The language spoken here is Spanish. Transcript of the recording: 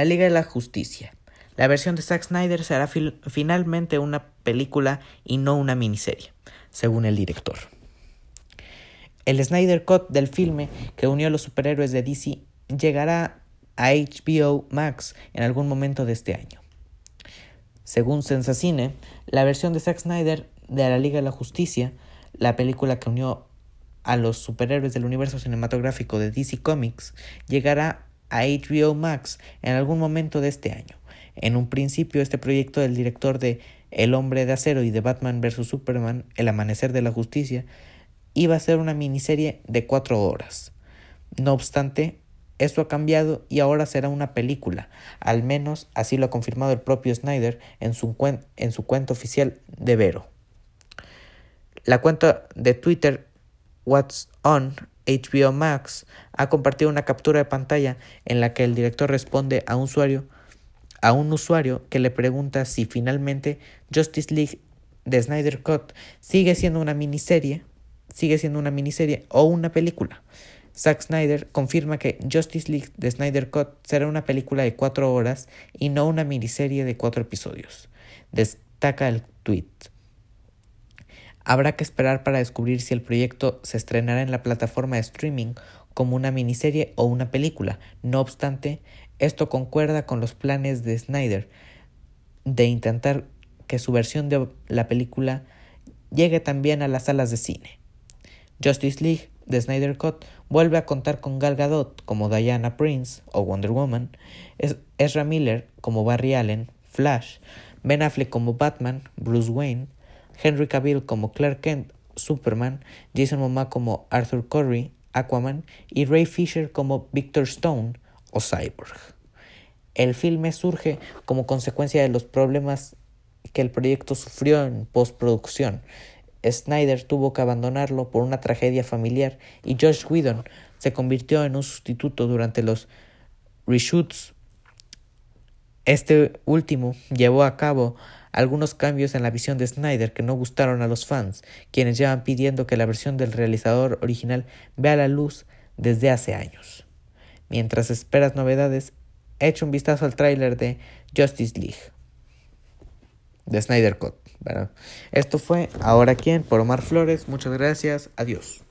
La Liga de la Justicia. La versión de Zack Snyder será finalmente una película y no una miniserie, según el director. El Snyder Cut del filme que unió a los superhéroes de DC llegará a HBO Max en algún momento de este año. Según Sensacine, la versión de Zack Snyder de la Liga de la Justicia, la película que unió a los superhéroes del universo cinematográfico de DC Comics, llegará a HBO Max en algún momento de este año. En un principio, este proyecto del director de El hombre de acero y de Batman vs. Superman, El amanecer de la justicia, iba a ser una miniserie de cuatro horas. No obstante, esto ha cambiado y ahora será una película, al menos así lo ha confirmado el propio Snyder en su, en su cuenta oficial de Vero. La cuenta de Twitter What's On HBO Max ha compartido una captura de pantalla en la que el director responde a un usuario a un usuario que le pregunta si finalmente Justice League de Snyder Cut sigue siendo una miniserie, sigue siendo una miniserie o una película. Zack Snyder confirma que Justice League de Snyder Cut será una película de cuatro horas y no una miniserie de cuatro episodios. Destaca el tweet. Habrá que esperar para descubrir si el proyecto se estrenará en la plataforma de streaming como una miniserie o una película. No obstante, esto concuerda con los planes de Snyder de intentar que su versión de la película llegue también a las salas de cine. Justice League de Snyder Cut vuelve a contar con Gal Gadot como Diana Prince o Wonder Woman, Ezra Miller como Barry Allen, Flash, Ben Affleck como Batman, Bruce Wayne, Henry Cavill como Clark Kent, Superman, Jason Momoa como Arthur Curry, Aquaman y Ray Fisher como Victor Stone o Cyborg. El filme surge como consecuencia de los problemas que el proyecto sufrió en postproducción. Snyder tuvo que abandonarlo por una tragedia familiar y Josh Whedon se convirtió en un sustituto durante los reshoots. Este último llevó a cabo algunos cambios en la visión de Snyder que no gustaron a los fans, quienes llevan pidiendo que la versión del realizador original vea la luz desde hace años. Mientras esperas novedades, echa un vistazo al tráiler de Justice League de Snyder Cut. Esto fue Ahora quién por Omar Flores. Muchas gracias. Adiós.